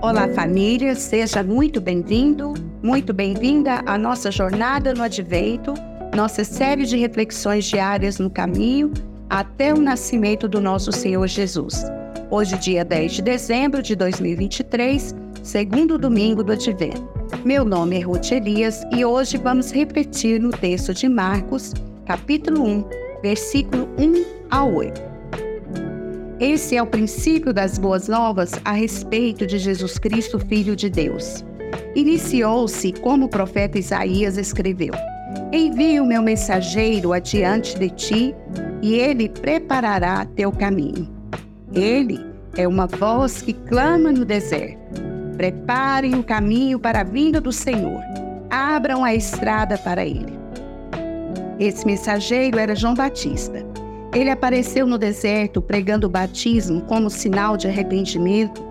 Olá, família, seja muito bem-vindo, muito bem-vinda à nossa jornada no Advento, nossa série de reflexões diárias no caminho até o nascimento do nosso Senhor Jesus. Hoje, dia 10 de dezembro de 2023, segundo domingo do Advento. Meu nome é Ruth Elias e hoje vamos repetir no texto de Marcos, capítulo 1, versículo 1 a 8. Esse é o princípio das boas novas a respeito de Jesus Cristo, Filho de Deus. Iniciou-se como o profeta Isaías escreveu: Envie o meu mensageiro adiante de ti, e ele preparará teu caminho. Ele é uma voz que clama no deserto: Preparem o caminho para a vinda do Senhor, abram a estrada para ele. Esse mensageiro era João Batista. Ele apareceu no deserto pregando o batismo como sinal de arrependimento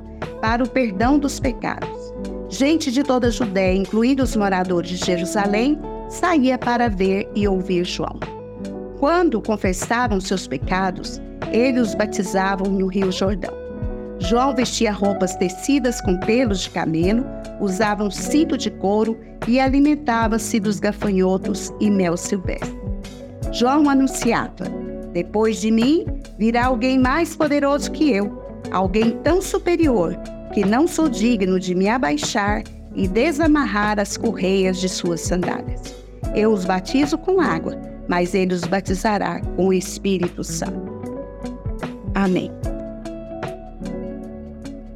para o perdão dos pecados. Gente de toda a Judéia, incluindo os moradores de Jerusalém, saía para ver e ouvir João. Quando confessavam seus pecados, ele os batizavam no Rio Jordão. João vestia roupas tecidas com pelos de camelo, usava um cinto de couro e alimentava-se dos gafanhotos e mel silvestre. João anunciava: depois de mim virá alguém mais poderoso que eu, alguém tão superior que não sou digno de me abaixar e desamarrar as correias de suas sandálias. Eu os batizo com água, mas ele os batizará com o Espírito Santo. Amém.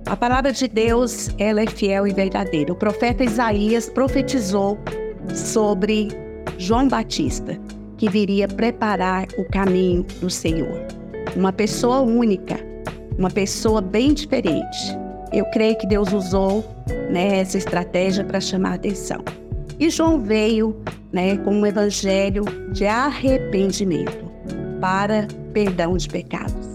A palavra de Deus, ela é fiel e verdadeira. O profeta Isaías profetizou sobre João Batista, que viria preparar o caminho do Senhor. Uma pessoa única, uma pessoa bem diferente. Eu creio que Deus usou né, essa estratégia para chamar a atenção. E João veio né, com um evangelho de arrependimento para perdão de pecados.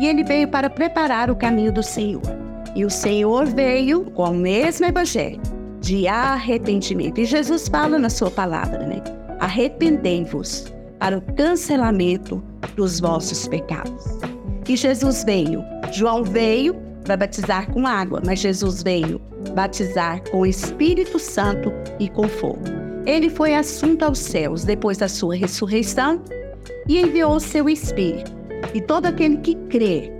E ele veio para preparar o caminho do Senhor. E o Senhor veio com o mesmo evangelho de arrependimento. E Jesus fala na sua palavra, né? arrependei-vos para o cancelamento dos vossos pecados. E Jesus veio. João veio para batizar com água, mas Jesus veio batizar com o Espírito Santo e com fogo. Ele foi assunto aos céus depois da sua ressurreição e enviou o seu Espírito. E todo aquele que crê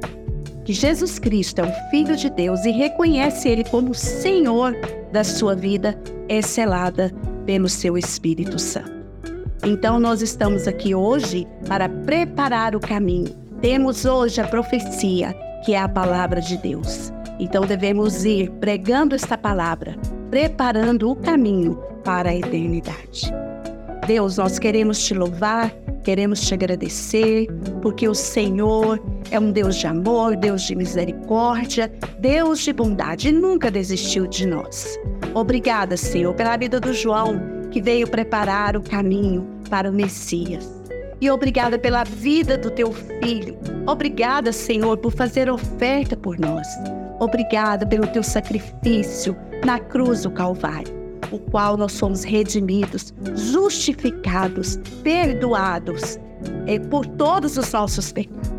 que Jesus Cristo é o Filho de Deus e reconhece Ele como Senhor da sua vida é selada pelo seu Espírito Santo. Então, nós estamos aqui hoje para preparar o caminho. Temos hoje a profecia, que é a palavra de Deus. Então, devemos ir pregando esta palavra, preparando o caminho para a eternidade. Deus, nós queremos te louvar, queremos te agradecer, porque o Senhor é um Deus de amor, Deus de misericórdia, Deus de bondade e nunca desistiu de nós. Obrigada, Senhor, pela vida do João, que veio preparar o caminho para o Messias. E obrigada pela vida do teu filho. Obrigada, Senhor, por fazer oferta por nós. Obrigada pelo teu sacrifício na cruz do Calvário, o qual nós somos redimidos, justificados, perdoados eh, por todos os nossos pecados.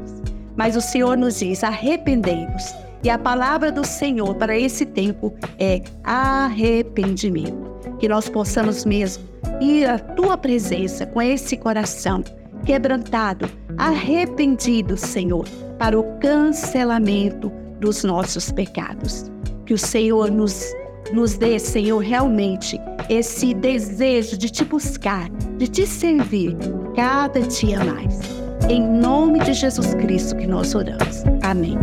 Mas o Senhor nos diz: arrependei-vos. E a palavra do Senhor para esse tempo é arrependimento. Que nós possamos mesmo ir à tua presença com esse coração quebrantado, arrependido, Senhor, para o cancelamento dos nossos pecados. Que o Senhor nos, nos dê, Senhor, realmente esse desejo de te buscar, de te servir cada dia mais. Em nome de Jesus Cristo que nós oramos. Amém.